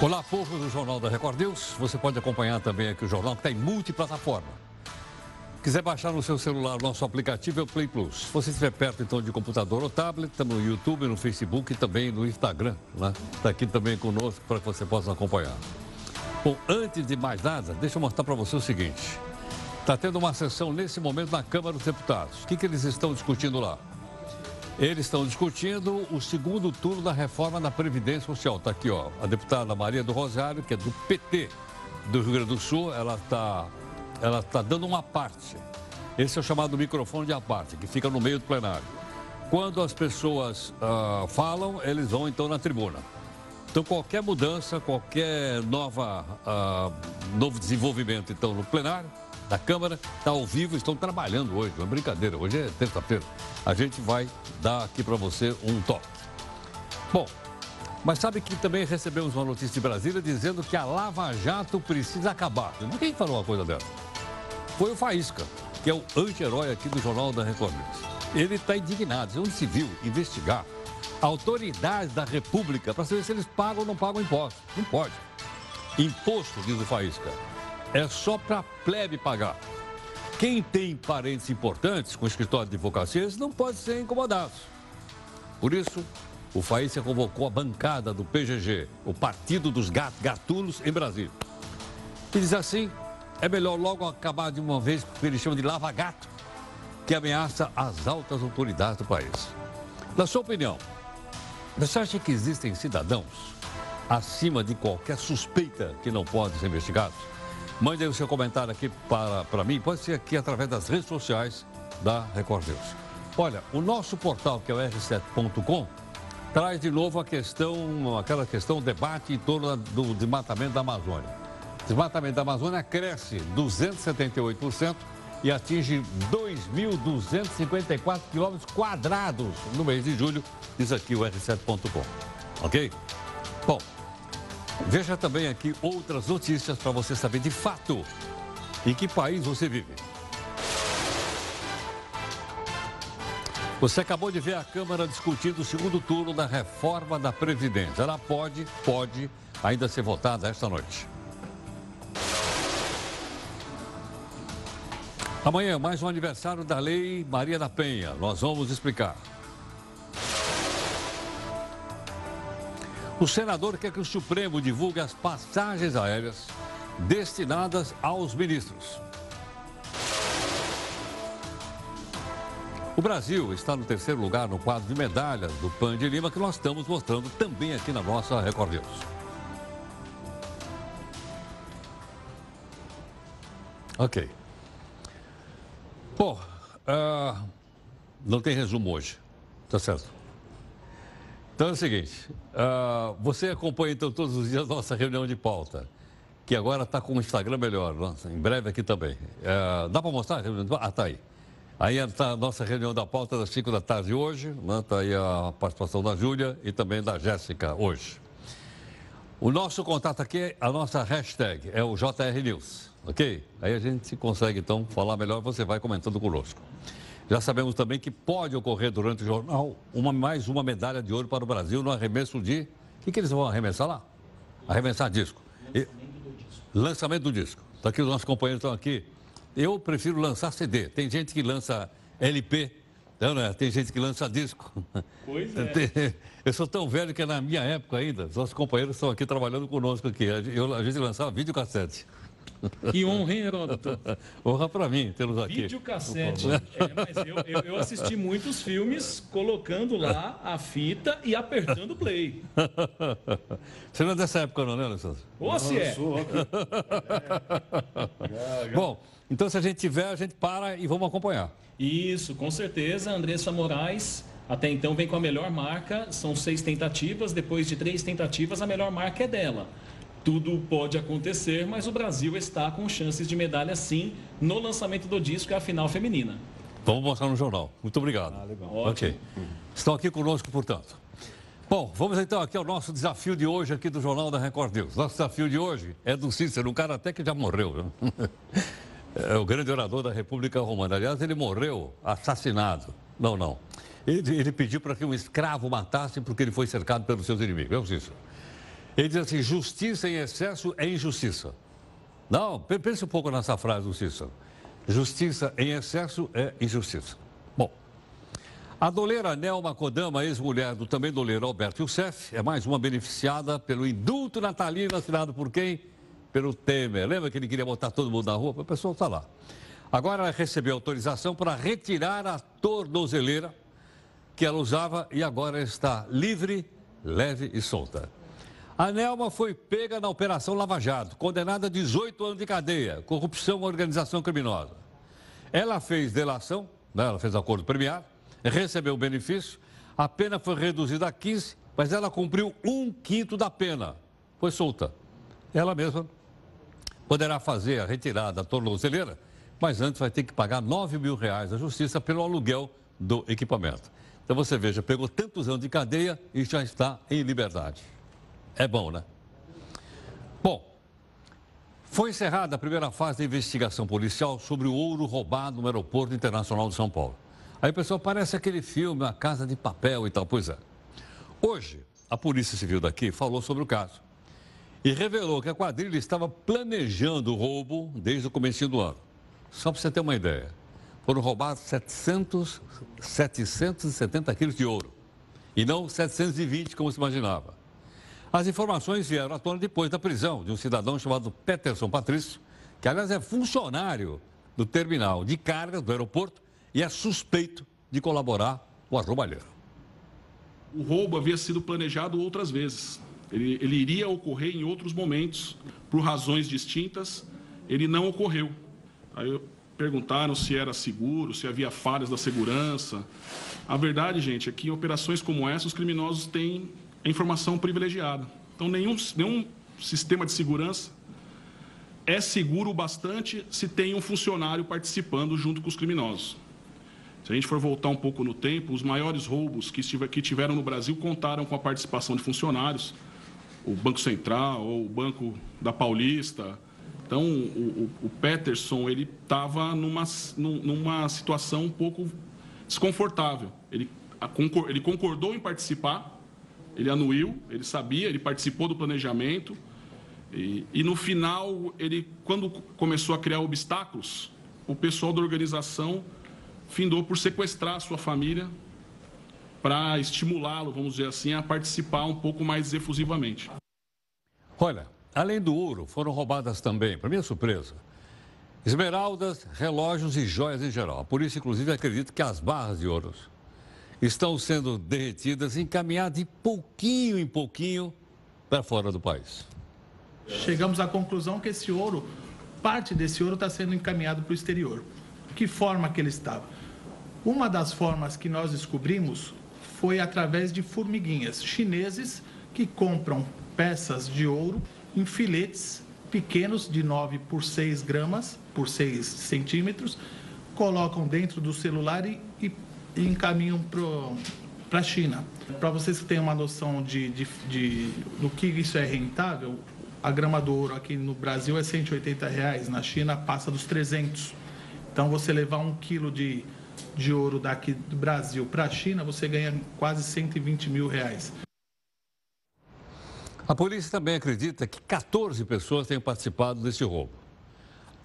Olá, povo do Jornal da Record News. Você pode acompanhar também aqui o jornal que está em multiplataforma. Quiser baixar no seu celular o nosso aplicativo é o Play Plus. Se você estiver perto então de computador ou tablet, estamos no YouTube, no Facebook e também no Instagram. Está né? aqui também conosco para que você possa acompanhar. Bom, antes de mais nada, deixa eu mostrar para você o seguinte. Está tendo uma sessão nesse momento na Câmara dos Deputados. O que, que eles estão discutindo lá? Eles estão discutindo o segundo turno da reforma da Previdência Social. Está aqui, ó, a deputada Maria do Rosário, que é do PT do Rio Grande do Sul, ela está ela tá dando uma parte. Esse é o chamado microfone de aparte, que fica no meio do plenário. Quando as pessoas uh, falam, eles vão então na tribuna. Então, qualquer mudança, qualquer nova, uh, novo desenvolvimento então no plenário, da Câmara, está ao vivo, estão trabalhando hoje, não é brincadeira, hoje é terça-feira. A gente vai dar aqui para você um toque. Bom, mas sabe que também recebemos uma notícia de Brasília dizendo que a Lava Jato precisa acabar. Quem falou uma coisa dessa? Foi o Faísca, que é o anti-herói aqui do Jornal da Record Ele está indignado, se viu investigar autoridades da República para saber se eles pagam ou não pagam imposto. Não pode. Imposto, diz o Faísca, é só para plebe pagar. Quem tem parentes importantes com escritório de advocacia, não pode ser incomodados. Por isso, o Faísca convocou a bancada do PGG, o Partido dos Gatunos, em Brasília. E diz assim, é melhor logo acabar de uma vez com o que eles chamam de lava-gato, que ameaça as altas autoridades do país. Na sua opinião, você acha que existem cidadãos acima de qualquer suspeita que não podem ser investigados? Mande aí o seu comentário aqui para, para mim, pode ser aqui através das redes sociais da Record News. Olha, o nosso portal, que é o r7.com, traz de novo a questão, aquela questão, debate em torno do desmatamento da Amazônia. O desmatamento da Amazônia cresce 278% e atinge 2.254 quilômetros quadrados no mês de julho, diz aqui o r7.com. Ok? Bom, Veja também aqui outras notícias para você saber de fato em que país você vive. Você acabou de ver a Câmara discutindo o segundo turno da reforma da Previdência. Ela pode, pode ainda ser votada esta noite. Amanhã, mais um aniversário da Lei Maria da Penha. Nós vamos explicar. O senador quer que o Supremo divulgue as passagens aéreas destinadas aos ministros. O Brasil está no terceiro lugar no quadro de medalhas do PAN de Lima, que nós estamos mostrando também aqui na nossa Record News. Ok. Bom, uh, não tem resumo hoje, tá certo? Então é o seguinte, uh, você acompanha então todos os dias nossa reunião de pauta, que agora está com o Instagram melhor, nossa, em breve aqui também. Uh, dá para mostrar? Ah, tá aí. Aí está a nossa reunião da pauta das 5 da tarde hoje, está né? aí a participação da Júlia e também da Jéssica hoje. O nosso contato aqui, a nossa hashtag é o JR News, ok? Aí a gente consegue então falar melhor, você vai comentando conosco. Já sabemos também que pode ocorrer durante o jornal uma, mais uma medalha de ouro para o Brasil no arremesso de. O que, que eles vão arremessar lá? Arremessar disco. E... Lançamento do disco. Está aqui os nossos companheiros estão aqui. Eu prefiro lançar CD. Tem gente que lança LP, não, é? tem gente que lança disco. Pois é. Eu sou tão velho que é na minha época ainda, os nossos companheiros estão aqui trabalhando conosco aqui. Eu, a gente lançava videocassete. Que honra, hein, Heródoto? honra para mim tê-los aqui. Videocassete. É, mas eu, eu, eu, assisti muitos filmes colocando lá a fita e apertando play. Você não é dessa época, não, né, Alessandro? Ou se é. Sou. Bom, então se a gente tiver, a gente para e vamos acompanhar. Isso, com certeza. Andressa Moraes até então vem com a melhor marca, são seis tentativas, depois de três tentativas, a melhor marca é dela tudo pode acontecer, mas o Brasil está com chances de medalha sim no lançamento do disco e a final feminina. Vamos mostrar no jornal. Muito obrigado. Ah, legal. Ok. Estão aqui conosco, portanto. Bom, vamos então aqui ao nosso desafio de hoje aqui do Jornal da Record News. Nosso desafio de hoje é do Cícero, um cara até que já morreu. É o grande orador da República Romana. Aliás, ele morreu assassinado. Não, não. Ele, ele pediu para que um escravo matasse porque ele foi cercado pelos seus inimigos. É o Cícero. Ele diz assim: justiça em excesso é injustiça. Não, pense um pouco nessa frase do Cícero. Justiça em excesso é injustiça. Bom, a doleira Nelma Kodama, ex-mulher do também doleiro Alberto Youssef, é mais uma beneficiada pelo indulto natalino assinado por quem? Pelo Temer. Lembra que ele queria botar todo mundo na rua? O pessoal está lá. Agora ela recebeu autorização para retirar a tornozeleira que ela usava e agora está livre, leve e solta. A Nelma foi pega na Operação Lava Jato, condenada a 18 anos de cadeia, corrupção e organização criminosa. Ela fez delação, né, ela fez acordo premiado, recebeu o benefício, a pena foi reduzida a 15, mas ela cumpriu um quinto da pena. Foi solta. Ela mesma poderá fazer a retirada da tornozeleira, mas antes vai ter que pagar 9 mil reais à justiça pelo aluguel do equipamento. Então você veja, pegou tantos anos de cadeia e já está em liberdade. É bom, né? Bom, foi encerrada a primeira fase da investigação policial sobre o ouro roubado no Aeroporto Internacional de São Paulo. Aí, pessoal, parece aquele filme A Casa de Papel e tal. Pois é. Hoje, a Polícia Civil daqui falou sobre o caso e revelou que a quadrilha estava planejando o roubo desde o começo do ano. Só para você ter uma ideia, foram roubados 700, 770 quilos de ouro e não 720 como se imaginava. As informações vieram à tona depois da prisão de um cidadão chamado Peterson Patrício, que aliás é funcionário do terminal de carga do aeroporto e é suspeito de colaborar com a roubalheira. O roubo havia sido planejado outras vezes. Ele, ele iria ocorrer em outros momentos, por razões distintas. Ele não ocorreu. Aí perguntaram se era seguro, se havia falhas da segurança. A verdade, gente, é que em operações como essa, os criminosos têm é informação privilegiada. Então, nenhum, nenhum sistema de segurança é seguro o bastante se tem um funcionário participando junto com os criminosos. Se a gente for voltar um pouco no tempo, os maiores roubos que, que tiveram no Brasil contaram com a participação de funcionários, o Banco Central ou o Banco da Paulista. Então, o, o, o Peterson ele estava numa, numa situação um pouco desconfortável. Ele, ele concordou em participar, ele anuiu, ele sabia, ele participou do planejamento. E, e, no final, ele, quando começou a criar obstáculos, o pessoal da organização findou por sequestrar a sua família para estimulá-lo, vamos dizer assim, a participar um pouco mais efusivamente. Olha, além do ouro, foram roubadas também, para minha surpresa, esmeraldas, relógios e joias em geral. A polícia, inclusive, acredita que as barras de ouros estão sendo derretidas, encaminhadas de pouquinho em pouquinho para fora do país. Chegamos à conclusão que esse ouro, parte desse ouro está sendo encaminhado para o exterior. Que forma que ele estava? Uma das formas que nós descobrimos foi através de formiguinhas chineses que compram peças de ouro em filetes pequenos de 9 por 6 gramas, por 6 centímetros, colocam dentro do celular e, e encaminham para a China. Para vocês que tenham uma noção de, de, de, do que isso é rentável, a grama do ouro aqui no Brasil é 180 reais, na China passa dos 300. Então, você levar um quilo de, de ouro daqui do Brasil para a China, você ganha quase 120 mil reais. A polícia também acredita que 14 pessoas tenham participado desse roubo.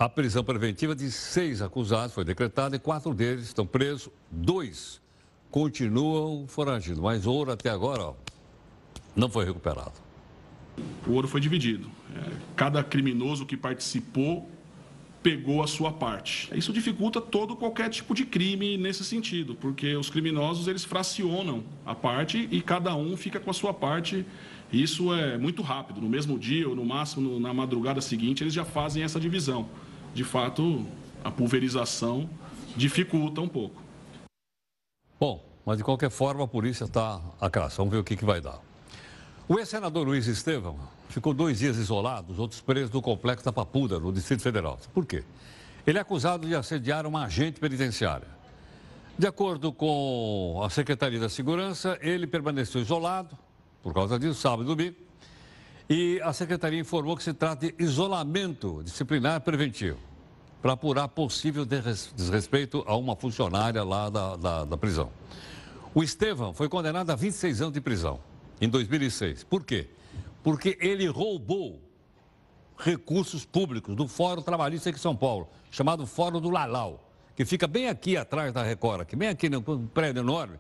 A prisão preventiva de seis acusados foi decretada e quatro deles estão presos. Dois continuam foragidos, mas ouro até agora ó, não foi recuperado. O ouro foi dividido. É, cada criminoso que participou pegou a sua parte. Isso dificulta todo qualquer tipo de crime nesse sentido, porque os criminosos eles fracionam a parte e cada um fica com a sua parte. Isso é muito rápido, no mesmo dia ou no máximo na madrugada seguinte eles já fazem essa divisão de fato, a pulverização dificulta um pouco. Bom, mas de qualquer forma a polícia está a caça. Vamos ver o que, que vai dar. O ex-senador Luiz Estevam ficou dois dias isolado, os outros presos do complexo da Papuda, no Distrito Federal. Por quê? Ele é acusado de assediar uma agente penitenciária. De acordo com a Secretaria da Segurança, ele permaneceu isolado, por causa disso, sábado e domingo, e a secretaria informou que se trata de isolamento disciplinar preventivo para apurar possível desrespeito a uma funcionária lá da, da, da prisão. O Estevam foi condenado a 26 anos de prisão em 2006. Por quê? porque ele roubou recursos públicos do Fórum Trabalhista aqui em São Paulo, chamado Fórum do Lalau, que fica bem aqui atrás da Record, aqui, bem aqui no prédio enorme.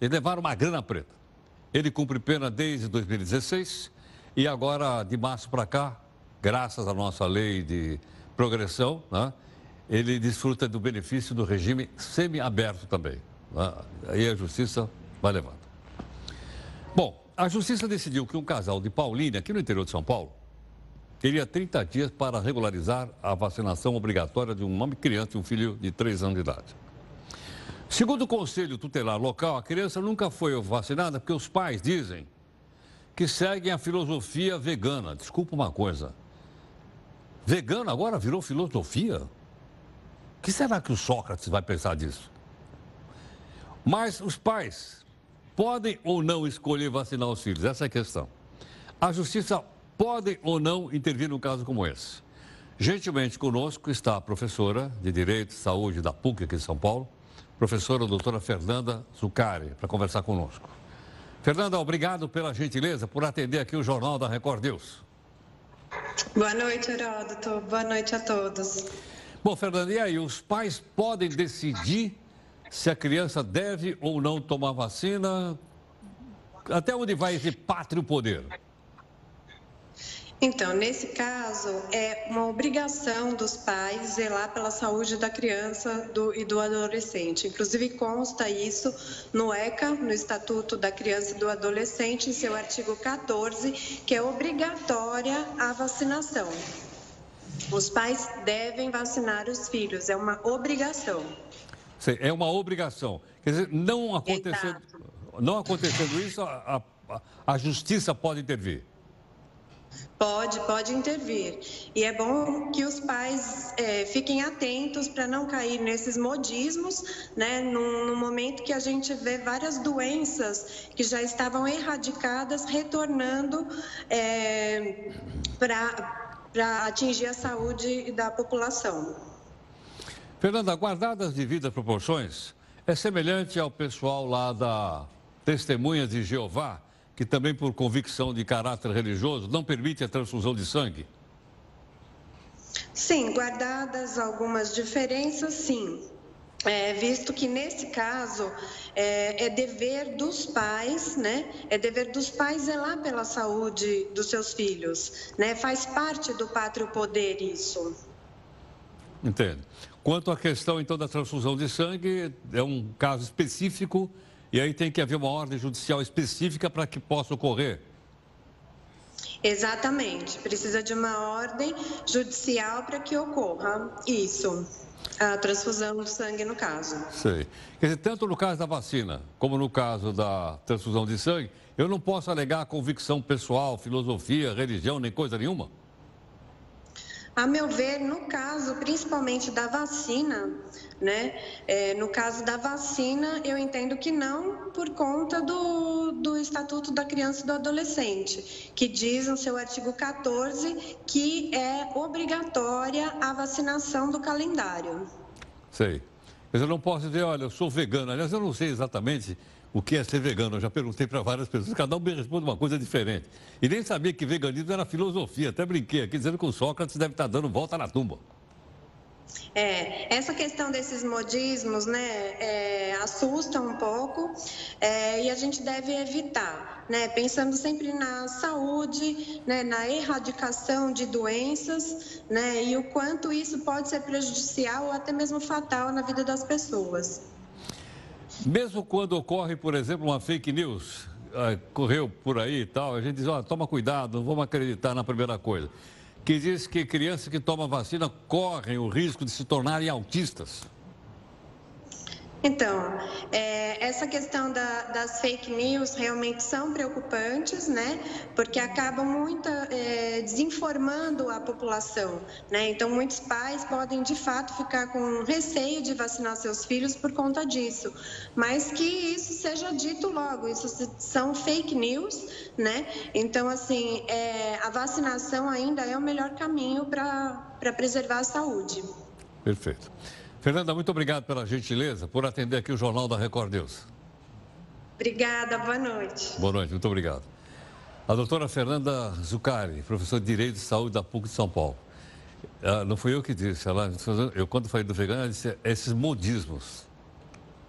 Eles levaram uma grana preta. Ele cumpre pena desde 2016 e agora, de março para cá, graças à nossa lei de progressão, né, ele desfruta do benefício do regime semi-aberto também. Né? Aí a justiça vai levando. Bom, a justiça decidiu que um casal de Paulínia, aqui no interior de São Paulo, teria 30 dias para regularizar a vacinação obrigatória de uma criança e um filho de 3 anos de idade. Segundo o Conselho Tutelar Local, a criança nunca foi vacinada porque os pais dizem que seguem a filosofia vegana. Desculpa uma coisa. Vegano agora virou filosofia? O que será que o Sócrates vai pensar disso? Mas os pais podem ou não escolher vacinar os filhos? Essa é a questão. A justiça pode ou não intervir num caso como esse. Gentilmente conosco está a professora de Direito e Saúde da PUC aqui de São Paulo, professora doutora Fernanda Zucari, para conversar conosco. Fernanda, obrigado pela gentileza por atender aqui o Jornal da Record News. Boa noite, Heródoto. Boa noite a todos. Bom, Fernanda, e aí, os pais podem decidir se a criança deve ou não tomar vacina? Até onde vai esse pátrio poder? Então, nesse caso, é uma obrigação dos pais zelar pela saúde da criança do, e do adolescente. Inclusive, consta isso no ECA, no Estatuto da Criança e do Adolescente, em seu artigo 14, que é obrigatória a vacinação. Os pais devem vacinar os filhos, é uma obrigação. Sim, é uma obrigação. Quer dizer, não acontecendo, não acontecendo isso, a, a, a justiça pode intervir. Pode, pode intervir. E é bom que os pais é, fiquem atentos para não cair nesses modismos, né? No, no, momento que a gente vê várias doenças que já estavam erradicadas retornando é, para atingir a saúde da população. Fernanda, guardadas devidas proporções, é semelhante ao pessoal lá da Testemunhas de Jeová que também por convicção de caráter religioso não permite a transfusão de sangue? Sim, guardadas algumas diferenças, sim. É, visto que nesse caso é, é, dever dos pais, né? É dever dos pais zelar pela saúde dos seus filhos, né? Faz parte do pátrio poder isso. Entendo. Quanto à questão então da transfusão de sangue, é um caso específico e aí tem que haver uma ordem judicial específica para que possa ocorrer. Exatamente, precisa de uma ordem judicial para que ocorra isso, a transfusão de sangue no caso. Sei. Quer dizer, tanto no caso da vacina, como no caso da transfusão de sangue, eu não posso alegar convicção pessoal, filosofia, religião, nem coisa nenhuma? A meu ver, no caso, principalmente da vacina, né? É, no caso da vacina, eu entendo que não, por conta do, do Estatuto da Criança e do Adolescente, que diz no seu artigo 14 que é obrigatória a vacinação do calendário. Sei. Mas eu não posso dizer, olha, eu sou vegano. Aliás, eu não sei exatamente o que é ser vegano. Eu já perguntei para várias pessoas, cada um me responde uma coisa diferente. E nem sabia que veganismo era filosofia. Até brinquei aqui dizendo que o Sócrates deve estar dando volta na tumba. É, essa questão desses modismos, né, é, assusta um pouco é, e a gente deve evitar, né, pensando sempre na saúde, né, na erradicação de doenças, né, e o quanto isso pode ser prejudicial ou até mesmo fatal na vida das pessoas. Mesmo quando ocorre, por exemplo, uma fake news, ah, correu por aí e tal, a gente diz, ó, toma cuidado, não vamos acreditar na primeira coisa. Que diz que crianças que tomam vacina correm o risco de se tornarem autistas. Então, é, essa questão da, das fake news realmente são preocupantes, né? Porque acabam muito é, desinformando a população, né? Então, muitos pais podem de fato ficar com receio de vacinar seus filhos por conta disso, mas que isso seja dito logo. Isso são fake news, né? Então, assim, é, a vacinação ainda é o melhor caminho para preservar a saúde. Perfeito. Fernanda, muito obrigado pela gentileza, por atender aqui o Jornal da Record News. Obrigada, boa noite. Boa noite, muito obrigado. A doutora Fernanda Zucari, professora de Direito de Saúde da PUC de São Paulo. Ah, não fui eu que disse, ela, eu quando falei do vegano, ela disse esses modismos.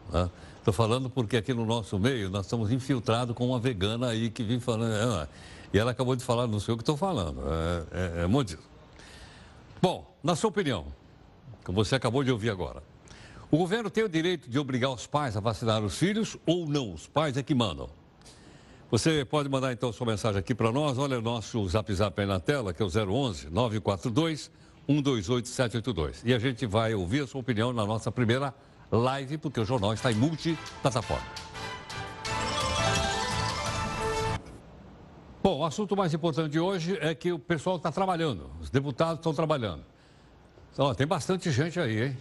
Estou né? falando porque aqui no nosso meio nós estamos infiltrados com uma vegana aí que vem falando. É, e ela acabou de falar, não sei o que estou falando, é, é, é modismo. Bom, na sua opinião, que você acabou de ouvir agora, o governo tem o direito de obrigar os pais a vacinar os filhos ou não? Os pais é que mandam. Você pode mandar então sua mensagem aqui para nós. Olha o nosso zap zap aí na tela, que é o 011 942 128 782. E a gente vai ouvir a sua opinião na nossa primeira live, porque o jornal está em multiplataforma. Bom, o assunto mais importante de hoje é que o pessoal está trabalhando, os deputados estão trabalhando. Tem bastante gente aí, hein?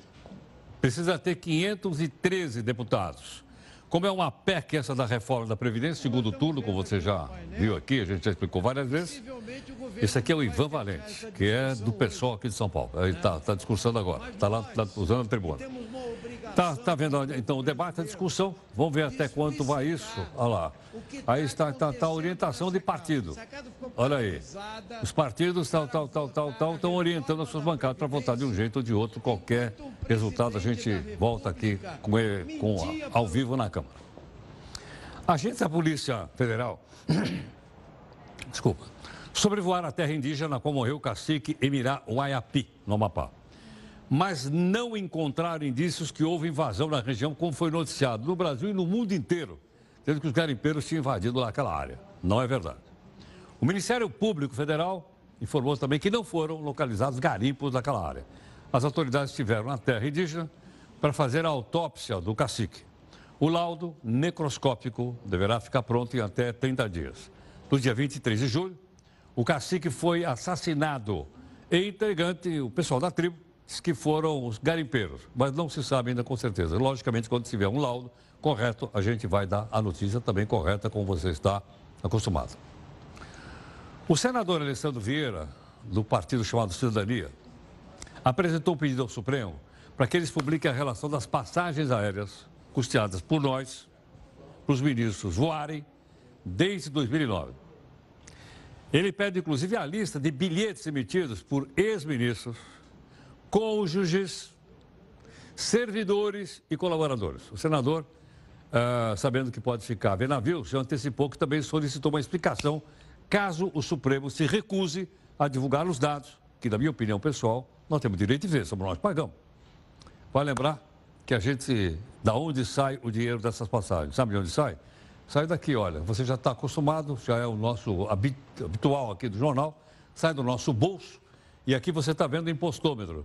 Precisa ter 513 deputados. Como é uma PEC essa da reforma da Previdência, segundo turno, como você já viu aqui, a gente já explicou várias vezes. Esse aqui é o Ivan Valente, que é do pessoal aqui de São Paulo. Ele está tá discursando agora, está lá tá usando a tribuna. Tá, tá vendo então o debate, a discussão. Vamos ver até quanto vai isso. Olha lá. Aí está, tá, tá a orientação de partido. Olha aí. Os partidos tal, tal, tal, tal, tal, estão orientando as suas bancadas para votar de um jeito ou de outro. Qualquer resultado, a gente volta aqui com, ele, com ao vivo na Câmara. Agentes da Polícia Federal, desculpa, sobrevoaram a terra indígena na qual morreu o cacique Emirá Uaiapi, no Amapá mas não encontraram indícios que houve invasão na região, como foi noticiado no Brasil e no mundo inteiro, tendo que os garimpeiros tinham invadido aquela área. Não é verdade. O Ministério Público Federal informou também que não foram localizados garimpos naquela área. As autoridades estiveram na terra indígena para fazer a autópsia do cacique. O laudo necroscópico deverá ficar pronto em até 30 dias. No dia 23 de julho, o cacique foi assassinado e integrante, o pessoal da tribo, que foram os garimpeiros, mas não se sabe ainda com certeza. Logicamente, quando tiver um laudo correto, a gente vai dar a notícia também correta, como você está acostumado. O senador Alessandro Vieira, do partido chamado Cidadania, apresentou um pedido ao Supremo para que eles publiquem a relação das passagens aéreas custeadas por nós, para os ministros voarem, desde 2009. Ele pede, inclusive, a lista de bilhetes emitidos por ex-ministros cônjuges, servidores e colaboradores. O senador, uh, sabendo que pode ficar vendo navio, já antecipou que também solicitou uma explicação caso o Supremo se recuse a divulgar os dados, que, na minha opinião pessoal, nós temos direito de ver, somos nós pagamos. Vai lembrar que a gente, da onde sai o dinheiro dessas passagens? Sabe de onde sai? Sai daqui, olha, você já está acostumado, já é o nosso habitual aqui do jornal, sai do nosso bolso e aqui você está vendo o impostômetro.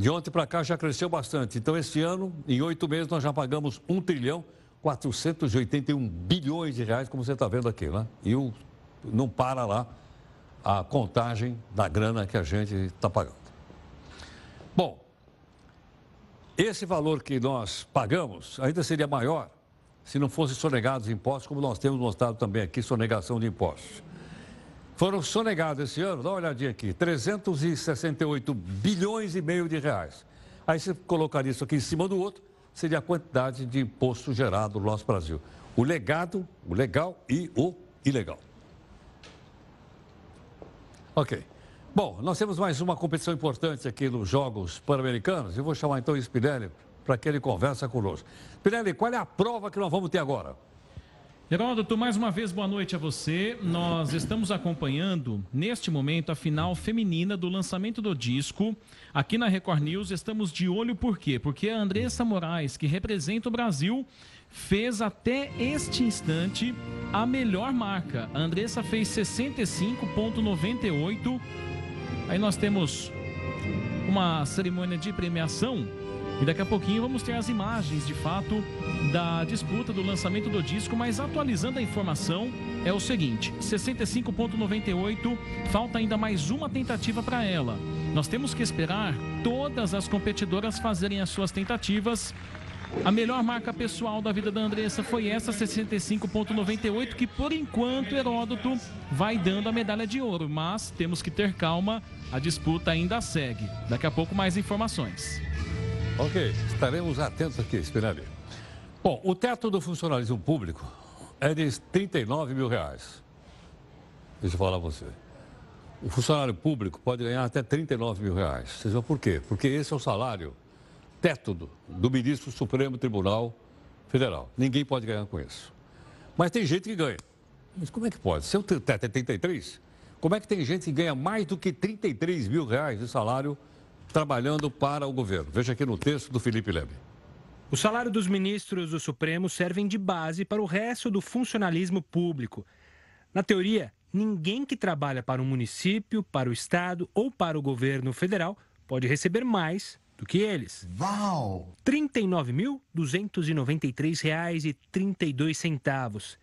De ontem para cá já cresceu bastante. Então, este ano, em oito meses, nós já pagamos 1 trilhão 481 bilhões de reais, como você está vendo aqui, né? E o, não para lá a contagem da grana que a gente está pagando. Bom, esse valor que nós pagamos ainda seria maior se não fossem sonegados impostos, como nós temos mostrado também aqui, sonegação de impostos. Foram sonegados esse ano, dá uma olhadinha aqui, 368 bilhões e meio de reais. Aí você colocaria isso aqui em cima do outro, seria a quantidade de imposto gerado no nosso Brasil. O legado, o legal e o ilegal. Ok. Bom, nós temos mais uma competição importante aqui nos Jogos Pan-Americanos. Eu vou chamar então o Spinelli para que ele converse conosco. Spinelli, qual é a prova que nós vamos ter agora? Heródoto, mais uma vez boa noite a você. Nós estamos acompanhando neste momento a final feminina do lançamento do disco. Aqui na Record News estamos de olho por quê? Porque a Andressa Moraes, que representa o Brasil, fez até este instante a melhor marca. A Andressa fez 65.98. Aí nós temos uma cerimônia de premiação e daqui a pouquinho vamos ter as imagens, de fato, da disputa do lançamento do disco, mas atualizando a informação, é o seguinte: 65,98, falta ainda mais uma tentativa para ela. Nós temos que esperar todas as competidoras fazerem as suas tentativas. A melhor marca pessoal da vida da Andressa foi essa 65.98 que por enquanto Heródoto vai dando a medalha de ouro, mas temos que ter calma, a disputa ainda segue. Daqui a pouco mais informações. Ok, estaremos atentos aqui, Spinelli. Bom, o teto do funcionalismo público é de 39 mil reais. deixa eu falar a você. O funcionário público pode ganhar até 39 mil reais. Vocês vão por quê? Porque esse é o salário teto do, do ministro do Supremo Tribunal Federal. Ninguém pode ganhar com isso. Mas tem gente que ganha. Mas como é que pode? Se o teto é 33, como é que tem gente que ganha mais do que 33 mil reais de salário trabalhando para o governo? Veja aqui no texto do Felipe Leme. O salário dos ministros do Supremo servem de base para o resto do funcionalismo público. Na teoria, ninguém que trabalha para um município, para o estado ou para o governo federal pode receber mais do que eles. Uau! R$ 39.293,32.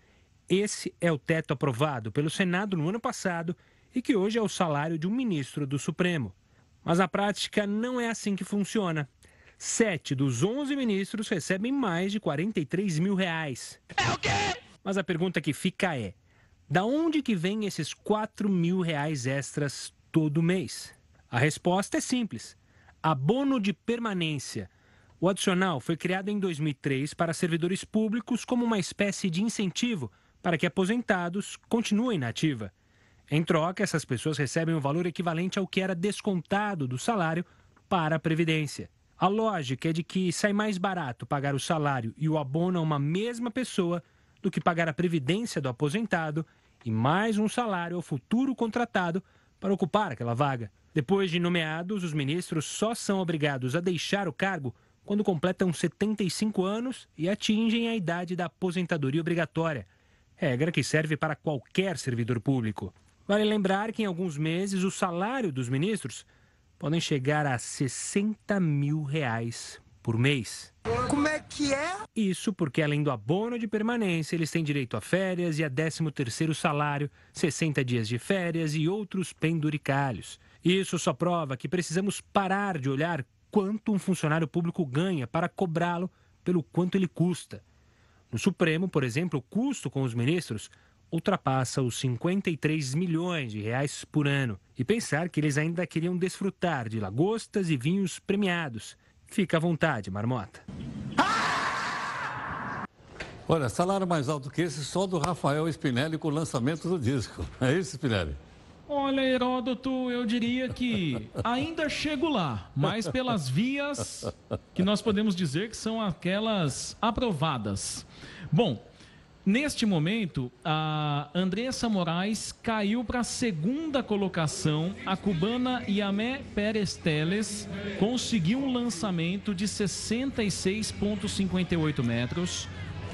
Esse é o teto aprovado pelo Senado no ano passado e que hoje é o salário de um ministro do Supremo. Mas na prática não é assim que funciona. Sete dos 11 ministros recebem mais de 43 mil reais. É o quê? Mas a pergunta que fica é: da onde que vem esses 4 mil reais extras todo mês? A resposta é simples: abono de permanência. O adicional foi criado em 2003 para servidores públicos como uma espécie de incentivo para que aposentados continuem na ativa. Em troca, essas pessoas recebem um valor equivalente ao que era descontado do salário para a Previdência. A lógica é de que sai mais barato pagar o salário e o abono a uma mesma pessoa do que pagar a previdência do aposentado e mais um salário ao futuro contratado para ocupar aquela vaga. Depois de nomeados, os ministros só são obrigados a deixar o cargo quando completam 75 anos e atingem a idade da aposentadoria obrigatória, regra que serve para qualquer servidor público. Vale lembrar que em alguns meses o salário dos ministros podem chegar a 60 mil reais por mês. Como é que é? Isso porque, além do abono de permanência, eles têm direito a férias e a 13º salário, 60 dias de férias e outros penduricalhos. Isso só prova que precisamos parar de olhar quanto um funcionário público ganha para cobrá-lo pelo quanto ele custa. No Supremo, por exemplo, o custo com os ministros ultrapassa os 53 milhões de reais por ano. E pensar que eles ainda queriam desfrutar de lagostas e vinhos premiados Fica à vontade, marmota. Olha, salário mais alto que esse só do Rafael Spinelli com o lançamento do disco. É isso, Spinelli? Olha, Heródoto, eu diria que ainda chego lá, mas pelas vias que nós podemos dizer que são aquelas aprovadas. Bom, Neste momento, a Andressa Moraes caiu para a segunda colocação. A cubana Yamé Pérez Teles conseguiu um lançamento de 66,58 metros.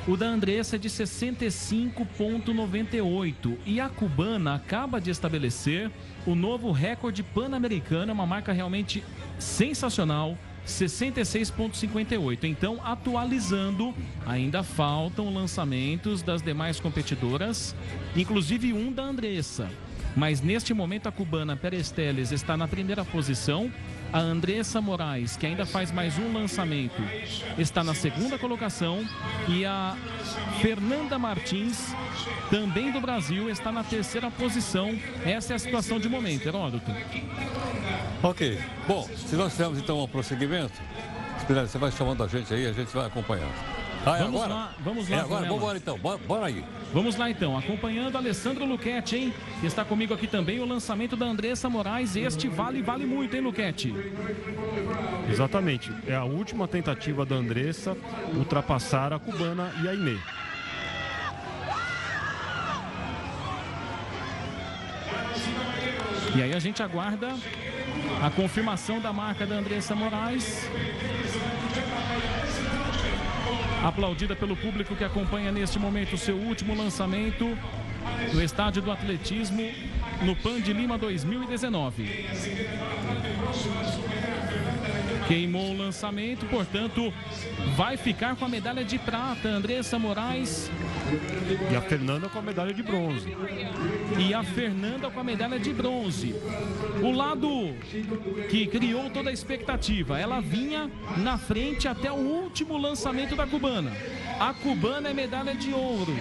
O da Andressa é de 65,98. E a cubana acaba de estabelecer o novo recorde pan-americano, uma marca realmente sensacional 66,58. Então, atualizando, ainda faltam lançamentos das demais competidoras, inclusive um da Andressa. Mas neste momento a cubana Peresteles está na primeira posição. A Andressa Moraes, que ainda faz mais um lançamento, está na segunda colocação. E a Fernanda Martins, também do Brasil, está na terceira posição. Essa é a situação de momento, Heródoto. Ok. Bom, se nós tivermos então um prosseguimento, Espinelli, você vai chamando a gente aí, a gente vai acompanhando. Ah, é vamos agora? lá, vamos lá. É agora, vamos embora então, bora, bora, aí. Vamos lá então, acompanhando Alessandro Luquete, hein? Está comigo aqui também o lançamento da Andressa Moraes. Este vale, vale muito, hein, Luquete? Exatamente. É a última tentativa da Andressa ultrapassar a cubana e a Inê. E aí a gente aguarda a confirmação da marca da Andressa Moraes. Aplaudida pelo público que acompanha neste momento o seu último lançamento no Estádio do Atletismo no Pan de Lima 2019. Queimou o lançamento, portanto, vai ficar com a medalha de prata. Andressa Moraes. E a Fernanda com a medalha de bronze. E a Fernanda com a medalha de bronze. O lado que criou toda a expectativa. Ela vinha na frente até o último lançamento da cubana. A cubana é medalha de ouro.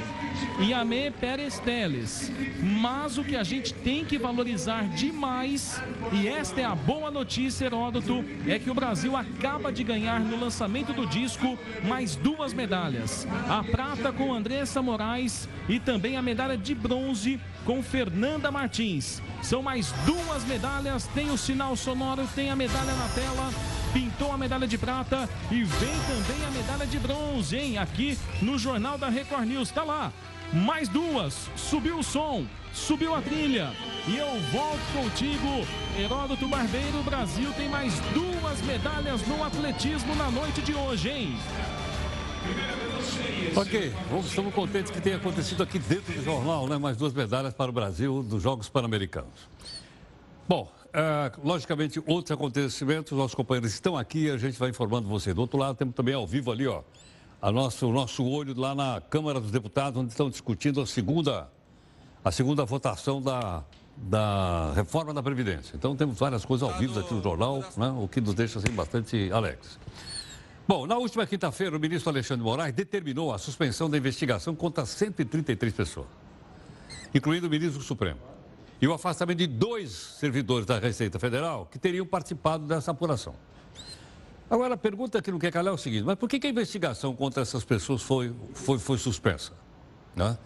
E a Me Pérez Teles. Mas o que a gente tem que valorizar demais, e esta é a boa notícia, Heródoto, é que o Brasil Brasil acaba de ganhar no lançamento do disco mais duas medalhas. A prata com Andressa Moraes e também a medalha de bronze com Fernanda Martins. São mais duas medalhas, tem o sinal sonoro, tem a medalha na tela pintou a medalha de prata e vem também a medalha de bronze, hein? Aqui no Jornal da Record News. Tá lá. Mais duas. Subiu o som, subiu a trilha. E eu volto contigo, Heródoto Barbeiro. O Brasil tem mais duas medalhas no atletismo na noite de hoje, hein? Ok, estamos contentes que tenha acontecido aqui dentro do jornal, né? Mais duas medalhas para o Brasil nos Jogos Pan-Americanos. Bom, é, logicamente, outros acontecimentos, nossos companheiros estão aqui a gente vai informando você. Do outro lado, temos também ao vivo ali, ó, nosso, o nosso olho lá na Câmara dos Deputados, onde estão discutindo a segunda, a segunda votação da, da reforma da Previdência. Então, temos várias coisas ao vivo aqui no jornal, né, o que nos deixa assim, bastante alegres. Bom, na última quinta-feira, o ministro Alexandre Moraes determinou a suspensão da investigação contra 133 pessoas, incluindo o ministro do Supremo e o afastamento de dois servidores da Receita Federal que teriam participado dessa apuração. Agora, a pergunta que não quer calar é o seguinte: mas por que, a investigação contra essas pessoas foi, foi, foi suspensa? Né?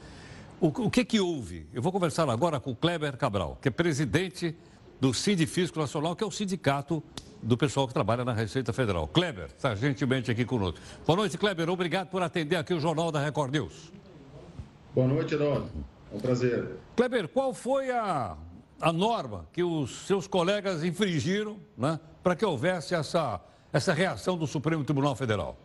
O, o, que, que houve? Eu vou conversar agora com o Kleber Cabral, que é presidente do Sindifisco Nacional, que é o sindicato do pessoal que trabalha na Receita Federal. Kleber, está gentilmente aqui conosco. Boa noite, Kleber. Obrigado por atender aqui o Jornal da Record News. Boa noite, Herói. É um prazer. Kleber, qual foi a, a norma que os seus colegas infringiram né, para que houvesse essa, essa reação do Supremo Tribunal Federal?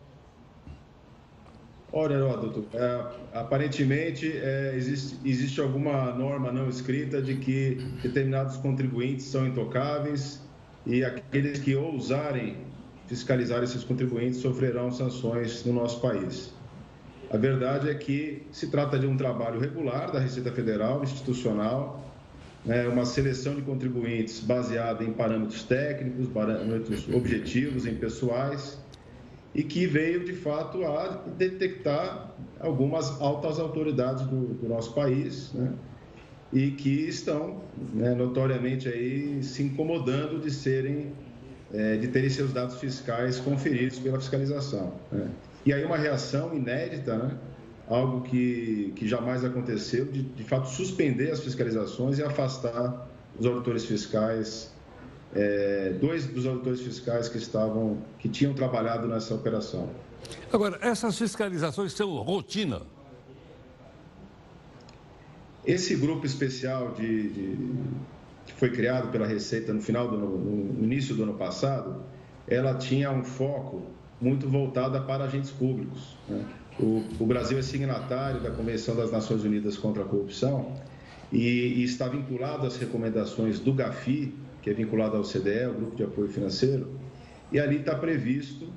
Olha, Heródoto, é, aparentemente é, existe, existe alguma norma não escrita de que determinados contribuintes são intocáveis e aqueles que ousarem fiscalizar esses contribuintes sofrerão sanções no nosso país. A verdade é que se trata de um trabalho regular da Receita Federal, institucional, né, uma seleção de contribuintes baseada em parâmetros técnicos, parâmetros objetivos, em pessoais, e que veio, de fato, a detectar algumas altas autoridades do, do nosso país, né, e que estão né, notoriamente aí se incomodando de serem, é, de terem seus dados fiscais conferidos pela fiscalização. Né. E aí uma reação inédita, né? Algo que, que jamais aconteceu, de, de fato suspender as fiscalizações e afastar os auditores fiscais, é, dois dos auditores fiscais que estavam, que tinham trabalhado nessa operação. Agora, essas fiscalizações são rotina? Esse grupo especial de, de, que foi criado pela Receita no final do no início do ano passado, ela tinha um foco muito voltada para agentes públicos. Né? O, o, Brasil é signatário da Convenção das Nações Unidas contra a Corrupção e, e, está vinculado às recomendações do GAFI, que é vinculado ao CDE, o Grupo de Apoio Financeiro, e ali está previsto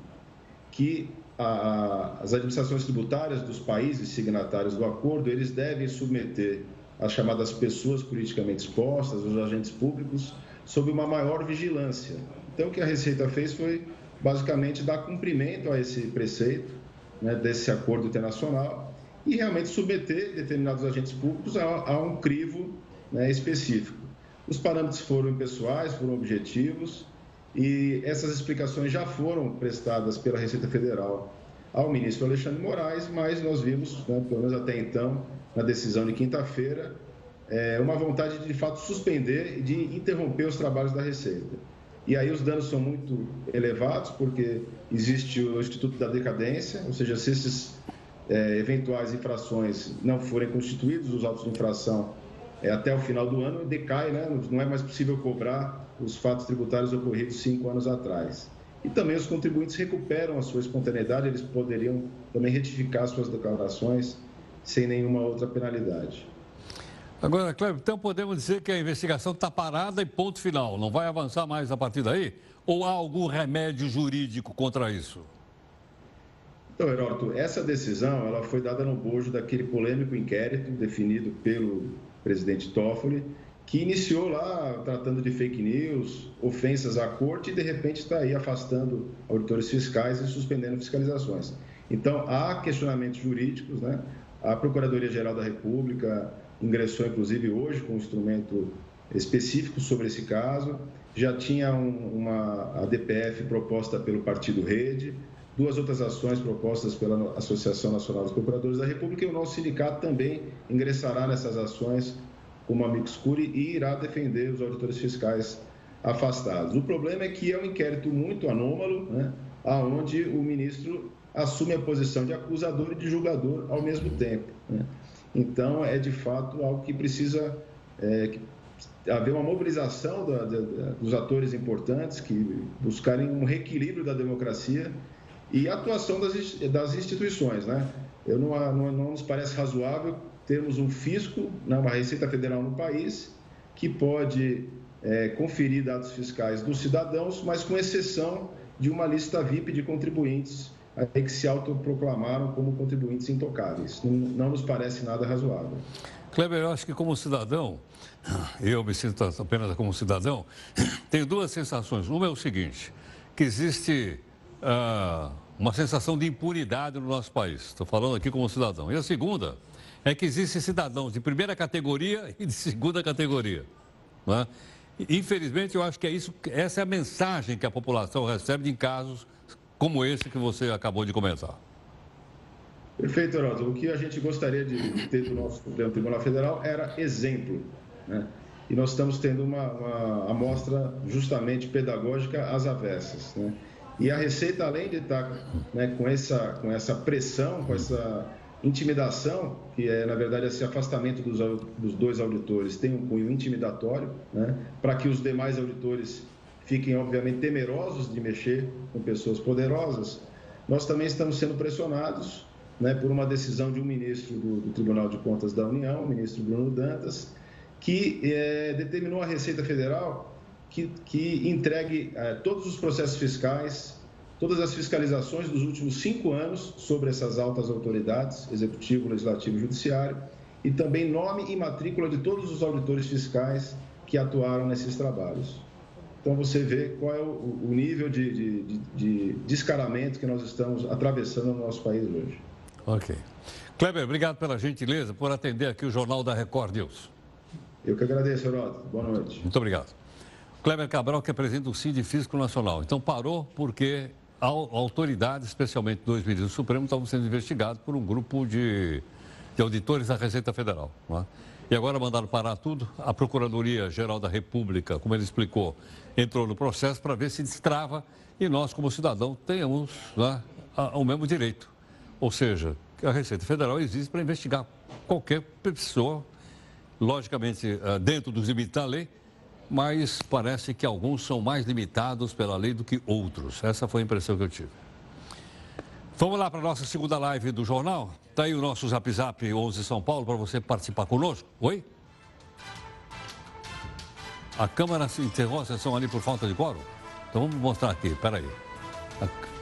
que a, as administrações tributárias dos países signatários do acordo, eles devem submeter as chamadas pessoas politicamente expostas, os agentes públicos, sob uma maior vigilância. Então, o que a Receita fez foi basicamente dar cumprimento a esse preceito né, desse acordo internacional e realmente submeter determinados agentes públicos a, a um crivo né, específico. Os parâmetros foram impessoais, foram objetivos e essas explicações já foram prestadas pela Receita Federal ao ministro Alexandre Moraes, mas nós vimos, né, pelo menos até então, na decisão de quinta-feira, é, uma vontade de, de fato, suspender e de interromper os trabalhos da Receita. E aí os danos são muito elevados, porque existe o Instituto da Decadência, ou seja, se esses é, eventuais infrações não forem constituídos, os autos de infração é, até o final do ano, decai, né? não é mais possível cobrar os fatos tributários ocorridos cinco anos atrás. E também os contribuintes recuperam a sua espontaneidade, eles poderiam também retificar suas declarações sem nenhuma outra penalidade. Agora, Cleber, então podemos dizer que a investigação está parada e ponto final. Não vai avançar mais a partir daí? Ou há algum remédio jurídico contra isso? Então, Heródoto, essa decisão ela foi dada no bojo daquele polêmico inquérito definido pelo presidente Toffoli, que iniciou lá tratando de fake news, ofensas à corte e de repente está aí afastando auditores fiscais e suspendendo fiscalizações. Então, há questionamentos jurídicos, né? A Procuradoria-Geral da República, ingressou inclusive hoje com um instrumento específicos sobre esse caso. Já tinha um, uma a DPF proposta pelo Partido Rede, duas outras ações propostas pela Associação Nacional dos Procuradores da República e o nosso sindicato também ingressará nessas ações como amicus curiae e irá defender os auditores fiscais afastados. O problema é que é um inquérito muito anômalo, né, aonde o ministro assume a posição de acusador e de julgador ao mesmo tempo. Né? Então, é de fato algo que precisa é, haver uma mobilização da, da, dos atores importantes que buscarem um reequilíbrio da democracia e atuação das, das instituições. Né? Eu não, não, não nos parece razoável termos um fisco, né, uma Receita Federal no país, que pode é, conferir dados fiscais dos cidadãos, mas com exceção de uma lista VIP de contribuintes aí que se autoproclamaram como contribuintes intocáveis. Não, não nos parece nada razoável. Kleber, eu acho que como cidadão, eu me sinto apenas como cidadão, tenho duas sensações. Uma é o seguinte, que existe uh, uma sensação de impunidade no nosso país. Estou falando aqui como cidadão. E a segunda é que existem cidadãos de primeira categoria e de segunda categoria. Né? Infelizmente, eu acho que é isso, essa é a mensagem que a população recebe em casos como esse que você acabou de comentar. Perfeito, Heródoto. O que a gente gostaria de ter do nosso Supremo Tribunal Federal era exemplo. Né? E nós estamos tendo uma, uma amostra justamente pedagógica às avessas. Né? E a Receita, além de estar né, com, essa, com essa pressão, com essa intimidação, que é, na verdade, esse afastamento dos, dos dois auditores, tem um cunho intimidatório, né, para que os demais auditores fiquem, obviamente, temerosos de mexer com pessoas poderosas, nós também estamos sendo pressionados né, por uma decisão de um ministro do, do, Tribunal de Contas da União, o ministro Bruno Dantas, que é, determinou à Receita Federal que, que entregue é, todos os processos fiscais, todas as fiscalizações dos últimos cinco anos sobre essas altas autoridades, executivo, legislativo e judiciário, e também nome e matrícula de todos os auditores fiscais que atuaram nesses trabalhos. Então você vê qual é o, nível de, de, de, de, descaramento que nós estamos atravessando no nosso país hoje. Ok. Kleber, obrigado pela gentileza por atender aqui o Jornal da Record News. Eu que agradeço, Heródoto. Boa noite. Muito obrigado. Kleber Cabral, que é presidente do CID Físico Nacional. Então parou porque a autoridade, especialmente dois ministros do Supremo, estavam sendo investigados por um grupo de, de auditores da Receita Federal. É? E agora mandaram parar tudo. A Procuradoria-Geral da República, como ele explicou, entrou no processo para ver se destrava e nós, como cidadão, tenhamos né, o mesmo direito. Ou seja, a Receita Federal existe para investigar qualquer pessoa, logicamente eh, dentro dos limites da lei, mas parece que alguns são mais limitados pela lei do que outros. Essa foi a impressão que eu tive. Vamos lá para a nossa segunda live do jornal. Está aí o nosso Zap Zap 11 São Paulo para você participar conosco. Oi? A Câmara se encerrou a sessão ali por falta de quórum? Então vamos mostrar aqui, peraí.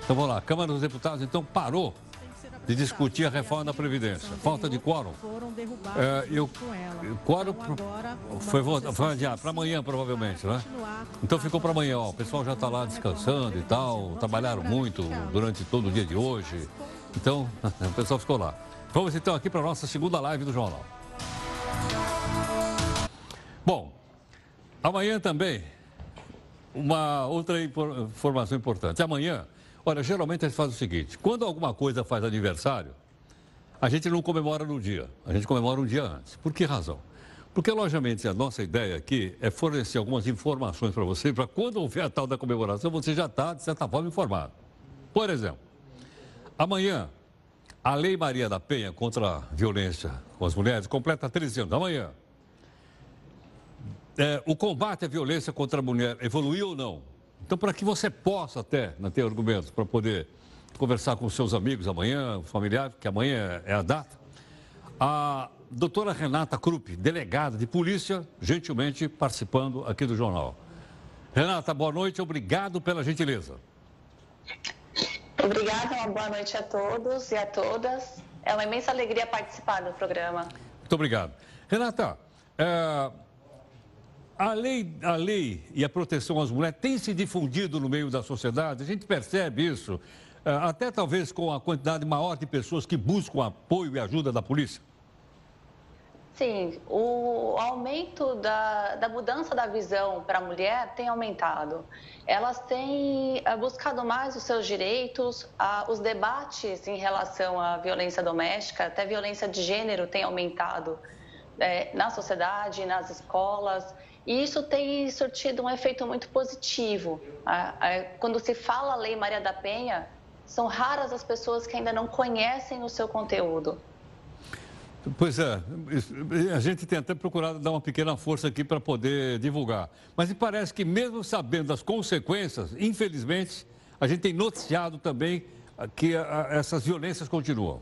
Então vamos lá, a Câmara dos Deputados então parou de discutir a reforma da Previdência. Falta de quórum. É, eu, o quórum foi, foi adiado para amanhã, provavelmente, né? Então ficou para amanhã, ó. O pessoal já está lá descansando e tal, trabalharam muito durante todo o dia de hoje. Então, o pessoal ficou lá. Vamos então aqui para a nossa segunda live do jornal. Bom, amanhã também, uma outra informação importante. Amanhã Olha, geralmente a gente faz o seguinte: quando alguma coisa faz aniversário, a gente não comemora no dia, a gente comemora um dia antes. Por que razão? Porque, logicamente, a nossa ideia aqui é fornecer algumas informações para você, para quando houver a tal da comemoração, você já está, de certa forma, informado. Por exemplo, amanhã, a Lei Maria da Penha contra a violência com as mulheres completa 13 anos. Amanhã. É, o combate à violência contra a mulher evoluiu ou não? Então, para que você possa até né, ter argumentos para poder conversar com seus amigos amanhã, familiares, que amanhã é a data, a doutora Renata Krupp, delegada de polícia, gentilmente participando aqui do jornal. Renata, boa noite, obrigado pela gentileza. Obrigada, uma boa noite a todos e a todas. É uma imensa alegria participar do programa. Muito obrigado. Renata, é, a lei, a lei e a proteção às mulheres têm se difundido no meio da sociedade, a gente percebe isso, eh, até talvez com a quantidade maior de pessoas que buscam apoio e ajuda da polícia. Sim, o aumento da, da mudança da visão para a mulher tem aumentado. Elas têm eh, buscado mais os seus direitos, os debates em relação à violência doméstica, até violência de gênero, tem aumentado é, na sociedade, nas escolas. E isso tem surtido um efeito muito positivo. Quando se fala a Lei Maria da Penha, são raras as pessoas que ainda não conhecem o seu conteúdo. Pois é, a gente tem até procurado dar uma pequena força aqui para poder divulgar. Mas me parece que, mesmo sabendo das consequências, infelizmente, a gente tem noticiado também que essas violências continuam.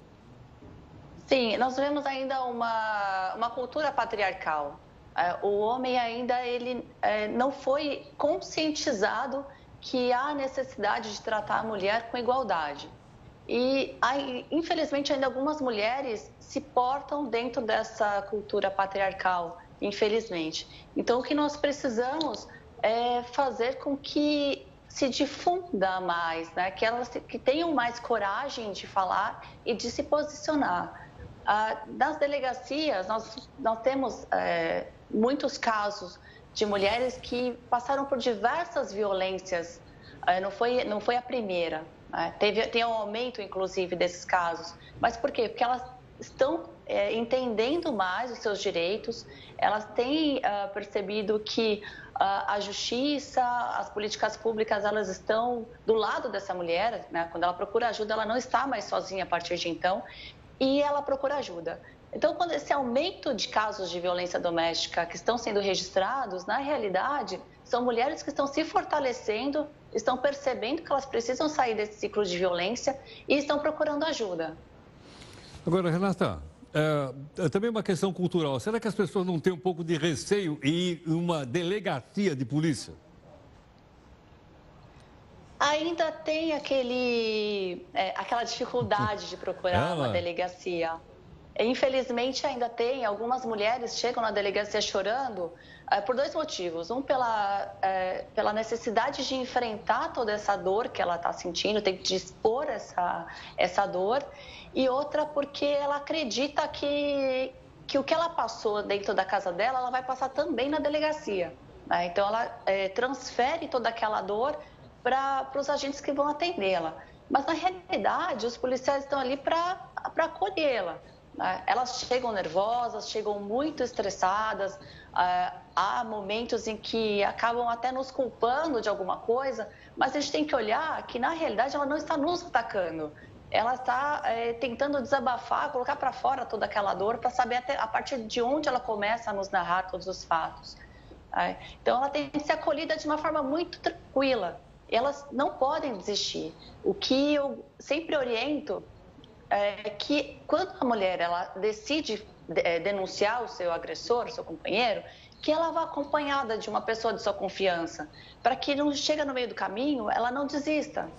Sim, nós vemos ainda uma, uma cultura patriarcal. É, o homem ainda ele é, não foi conscientizado que há necessidade de tratar a mulher com igualdade. E, infelizmente, ainda algumas mulheres se portam dentro dessa cultura patriarcal, infelizmente. Então, o que nós precisamos é fazer com que se difunda mais, né? que elas que tenham mais coragem de falar e de se posicionar. Ah, nas delegacias, nós, nós temos é, muitos casos de mulheres que passaram por diversas violências, é, não, foi, não foi a primeira. Né? Teve, tem um aumento, inclusive, desses casos. Mas por quê? Porque elas estão é, entendendo mais os seus direitos, elas têm uh, percebido que uh, a justiça, as políticas públicas, elas estão do lado dessa mulher. Né? Quando ela procura ajuda, ela não está mais sozinha a partir de então, e ela procura ajuda. Então, quando esse aumento de casos de violência doméstica que estão sendo registrados, na realidade, são mulheres que estão se fortalecendo, estão percebendo que elas precisam sair desse ciclo de violência e estão procurando ajuda. Agora, Renata, é, é também uma questão cultural. Será que as pessoas não têm um pouco de receio em uma delegacia de polícia? Ainda tem aquele, é, aquela dificuldade de procurar Ela... uma delegacia. Infelizmente, ainda tem algumas mulheres chegam na delegacia chorando é, por dois motivos. Um, pela, é, pela necessidade de enfrentar toda essa dor que ela está sentindo, tem que expor essa, essa dor. E outra, porque ela acredita que, que o que ela passou dentro da casa dela, ela vai passar também na delegacia. Né? Então, ela é, transfere toda aquela dor para os agentes que vão atendê-la. Mas, na realidade, os policiais estão ali para acolhê-la. Né? Elas chegam nervosas, chegam muito estressadas, é, há momentos em que acabam até nos culpando de alguma coisa, mas a gente tem que olhar que, na realidade, ela não está nos atacando. Ela está é, tentando desabafar, colocar para fora toda aquela dor, para saber até, a partir de onde ela começa a nos narrar todos os fatos. É, então, ela tem que ser acolhida de uma forma muito tranquila. Elas não podem desistir. O que eu sempre oriento é que quando a mulher ela decide é, denunciar o seu agressor, o seu companheiro, que ela vá acompanhada de uma pessoa de sua confiança, para que não chega no meio do caminho, ela não desista.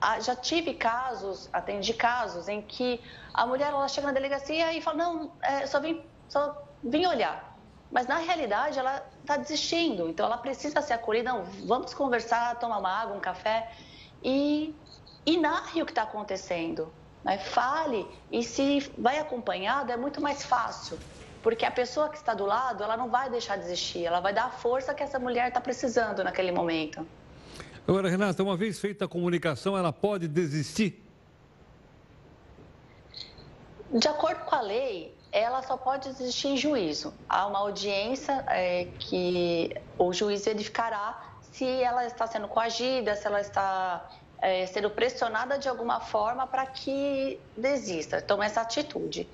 Ah, já tive casos, atendi casos em que a mulher ela chega na delegacia e fala não, é, só vim, só vim olhar, mas na realidade ela está desistindo, então ela precisa ser acolhida. Não, vamos conversar, tomar uma água, um café e, e narre o que está acontecendo. Né? Fale e se vai acompanhado é muito mais fácil, porque a pessoa que está do lado ela não vai deixar de existir, ela vai dar a força que essa mulher está precisando naquele momento. Agora, Renata, uma vez feita a comunicação, ela pode desistir? De acordo com a lei, ela só pode existir em juízo. Há uma audiência é, que o juiz verificará se ela está sendo coagida, se ela está é, sendo pressionada de alguma forma para que desista, tome essa atitude.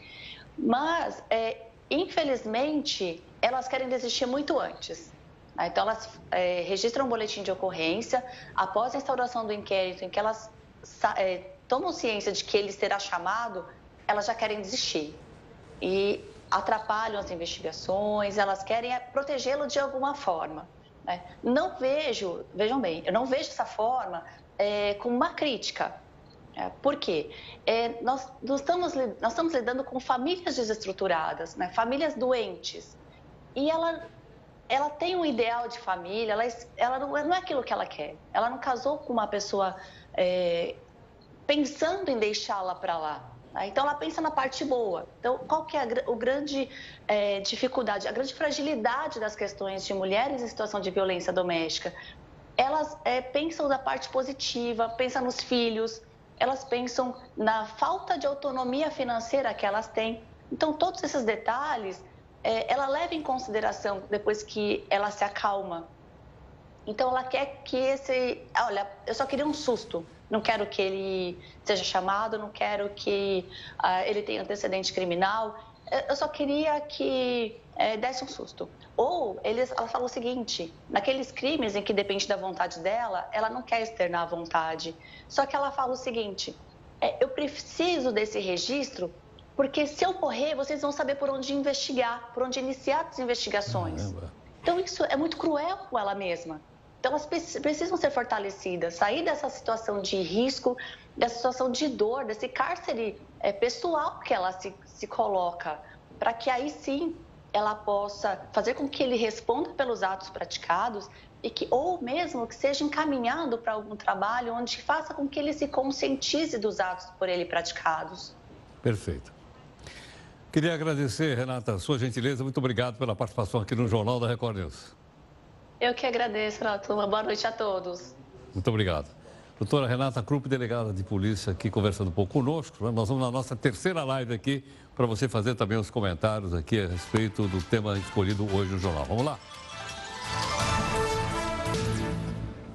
Mas, é, infelizmente, elas querem desistir muito antes. Né? Então, elas é, registram um boletim de ocorrência após a instauração do inquérito, em que elas é, tomam ciência de que ele será chamado, elas já querem desistir. E atrapalham as investigações, elas querem é, protegê-lo de alguma forma. Né? Não vejo, vejam bem, eu não vejo essa forma é, com uma crítica. É, por quê? É, nós, nós, estamos, nós estamos lidando com famílias desestruturadas, né? famílias doentes. E ela, ela tem um ideal de família, ela, ela não, não é aquilo que ela quer. Ela não casou com uma pessoa é, pensando em deixá-la para lá. Né? Então, ela pensa na parte boa. Então, qual que é a, o grande é, dificuldade, a grande fragilidade das questões de mulheres em situação de violência doméstica? Elas é, pensam na parte positiva, pensam nos filhos, elas pensam na falta de autonomia financeira que elas têm. Então, todos esses detalhes, é, ela leva em consideração depois que ela se acalma. Então, ela quer que esse. Olha, eu só queria um susto. Não quero que ele seja chamado, não quero que uh, ele tenha antecedente criminal. Eu só queria que é, desse um susto. Ou eles, ela fala o seguinte: naqueles crimes em que depende da vontade dela, ela não quer externar a vontade. Só que ela fala o seguinte: é, eu preciso desse registro porque se eu morrer, vocês vão saber por onde investigar, por onde iniciar as investigações. Caramba. Então isso é muito cruel com ela mesma. Então elas precisam ser fortalecidas, sair dessa situação de risco, dessa situação de dor, desse cárcere é, pessoal que ela se, se coloca, para que aí sim ela possa fazer com que ele responda pelos atos praticados e que ou mesmo que seja encaminhado para algum trabalho onde faça com que ele se conscientize dos atos por ele praticados. Perfeito. Queria agradecer, Renata, sua gentileza. Muito obrigado pela participação aqui no Jornal da Record News. Eu que agradeço. Uma boa noite a todos. Muito obrigado. Doutora Renata Krupp, delegada de polícia, aqui conversando um pouco conosco. Nós vamos na nossa terceira live aqui para você fazer também os comentários aqui a respeito do tema escolhido hoje no jornal. Vamos lá?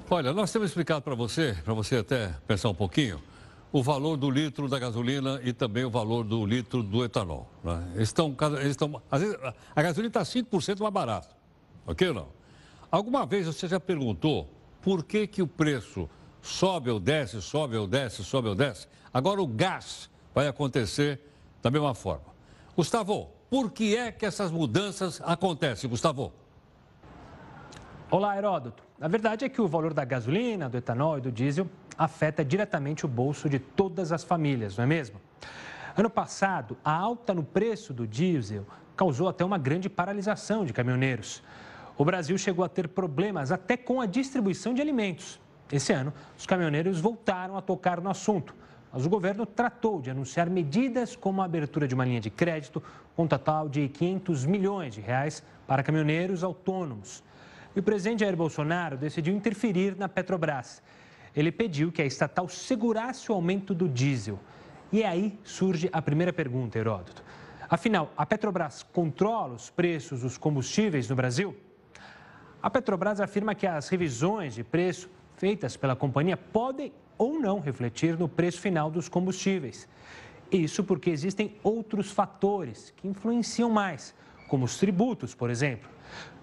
Olha, nós temos explicado para você, para você até pensar um pouquinho, o valor do litro da gasolina e também o valor do litro do etanol. Né? Eles estão, eles estão, às vezes, a gasolina está 5% mais barato, ok ou não? Alguma vez você já perguntou por que, que o preço sobe ou desce, sobe ou desce, sobe ou desce. Agora o gás vai acontecer da mesma forma. Gustavo, por que é que essas mudanças acontecem, Gustavo? Olá, Heródoto. A verdade é que o valor da gasolina, do etanol e do diesel afeta diretamente o bolso de todas as famílias, não é mesmo? Ano passado, a alta no preço do diesel causou até uma grande paralisação de caminhoneiros. O Brasil chegou a ter problemas até com a distribuição de alimentos. Esse ano, os caminhoneiros voltaram a tocar no assunto, mas o governo tratou de anunciar medidas como a abertura de uma linha de crédito com um total de 500 milhões de reais para caminhoneiros autônomos. E o presidente Jair Bolsonaro decidiu interferir na Petrobras. Ele pediu que a estatal segurasse o aumento do diesel. E aí surge a primeira pergunta, Heródoto. Afinal, a Petrobras controla os preços dos combustíveis no Brasil? A Petrobras afirma que as revisões de preço feitas pela companhia podem ou não refletir no preço final dos combustíveis. Isso porque existem outros fatores que influenciam mais, como os tributos, por exemplo.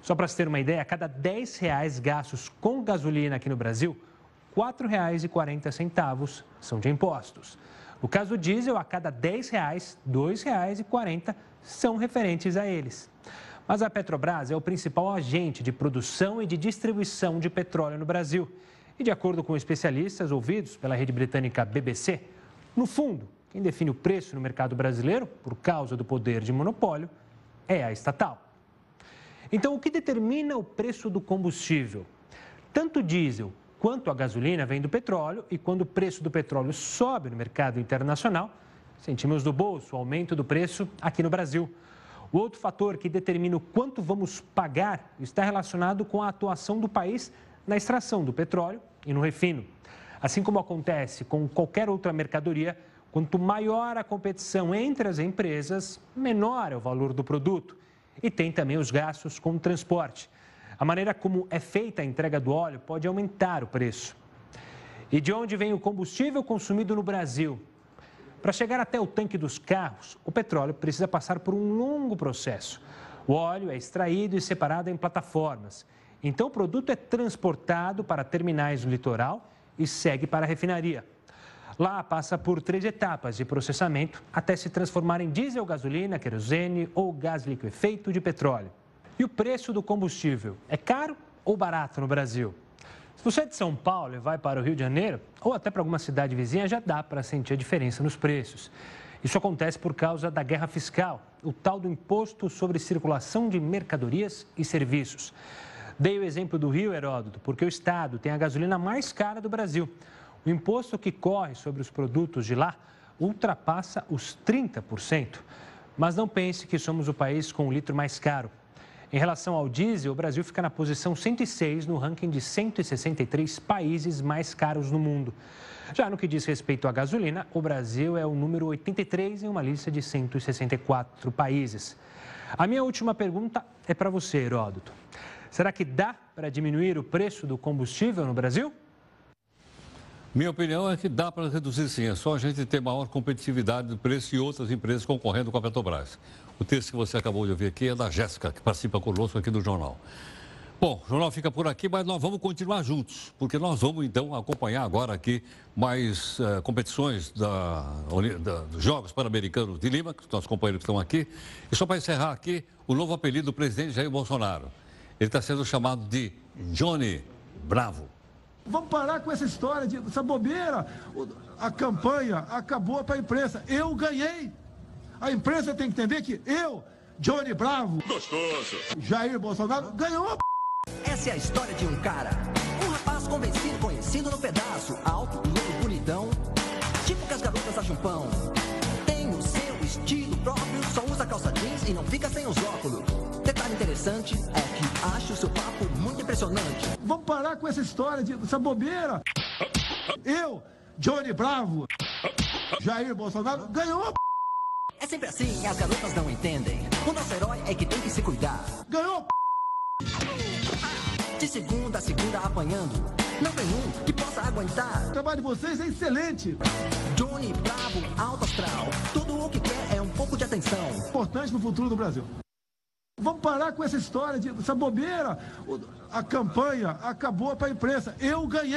Só para se ter uma ideia, a cada 10 reais gastos com gasolina aqui no Brasil, R$ 4,40 são de impostos. No caso do diesel, a cada 10 reais, R$ 2,40 são referentes a eles. Mas a Petrobras é o principal agente de produção e de distribuição de petróleo no Brasil. E de acordo com especialistas ouvidos pela rede britânica BBC, no fundo, quem define o preço no mercado brasileiro, por causa do poder de monopólio, é a estatal. Então, o que determina o preço do combustível? Tanto o diesel quanto a gasolina vem do petróleo e quando o preço do petróleo sobe no mercado internacional, sentimos no bolso o aumento do preço aqui no Brasil. O outro fator que determina o quanto vamos pagar está relacionado com a atuação do país na extração do petróleo e no refino. Assim como acontece com qualquer outra mercadoria, quanto maior a competição entre as empresas, menor é o valor do produto. E tem também os gastos com o transporte. A maneira como é feita a entrega do óleo pode aumentar o preço. E de onde vem o combustível consumido no Brasil? Para chegar até o tanque dos carros, o petróleo precisa passar por um longo processo. O óleo é extraído e separado em plataformas. Então, o produto é transportado para terminais no litoral e segue para a refinaria. Lá passa por três etapas de processamento até se transformar em diesel, gasolina, querosene ou gás liquefeito de petróleo. E o preço do combustível é caro ou barato no Brasil? Se você é de São Paulo e vai para o Rio de Janeiro, ou até para alguma cidade vizinha, já dá para sentir a diferença nos preços. Isso acontece por causa da guerra fiscal, o tal do imposto sobre circulação de mercadorias e serviços. Dei o exemplo do Rio, Heródoto, porque o estado tem a gasolina mais cara do Brasil. O imposto que corre sobre os produtos de lá ultrapassa os 30%. Mas não pense que somos o país com o litro mais caro. Em relação ao diesel, o Brasil fica na posição 106 no ranking de 163 países mais caros no mundo. Já no que diz respeito à gasolina, o Brasil é o número 83 em uma lista de 164 países. A minha última pergunta é para você, Heródoto. Será que dá para diminuir o preço do combustível no Brasil? Minha opinião é que dá para reduzir sim. É só a gente ter maior competitividade do preço e outras empresas concorrendo com a Petrobras. O texto que você acabou de ouvir aqui é da Jéssica, que participa conosco aqui do jornal. Bom, o jornal fica por aqui, mas nós vamos continuar juntos, porque nós vamos então acompanhar agora aqui mais uh, competições da, da, dos Jogos Pan-Americanos de Lima, que os nossos companheiros estão aqui. E só para encerrar aqui, o novo apelido do presidente Jair Bolsonaro. Ele está sendo chamado de Johnny Bravo. Vamos parar com essa história, de, essa bobeira. A campanha acabou para a imprensa. Eu ganhei. A imprensa tem que entender que eu, Johnny Bravo, gostoso, Jair Bolsonaro, ganhou. Essa é a história de um cara, um rapaz convencido, conhecido no pedaço, alto, louro, bonitão, tipo que as garotas acham pão. Tem o seu estilo próprio, só usa calça jeans e não fica sem os óculos. Detalhe interessante é que impressionante. Vamos parar com essa história, de, essa bobeira. Eu, Johnny Bravo, Jair Bolsonaro, ganhou. É sempre assim, as garotas não entendem. O nosso herói é que tem que se cuidar. Ganhou. De segunda a segunda apanhando. Não tem um que possa aguentar. O trabalho de vocês é excelente. Johnny Bravo, alto astral. Tudo o que quer é um pouco de atenção. Importante no futuro do Brasil. Vamos parar com essa história, de, essa bobeira. A campanha acabou para a imprensa. Eu ganhei.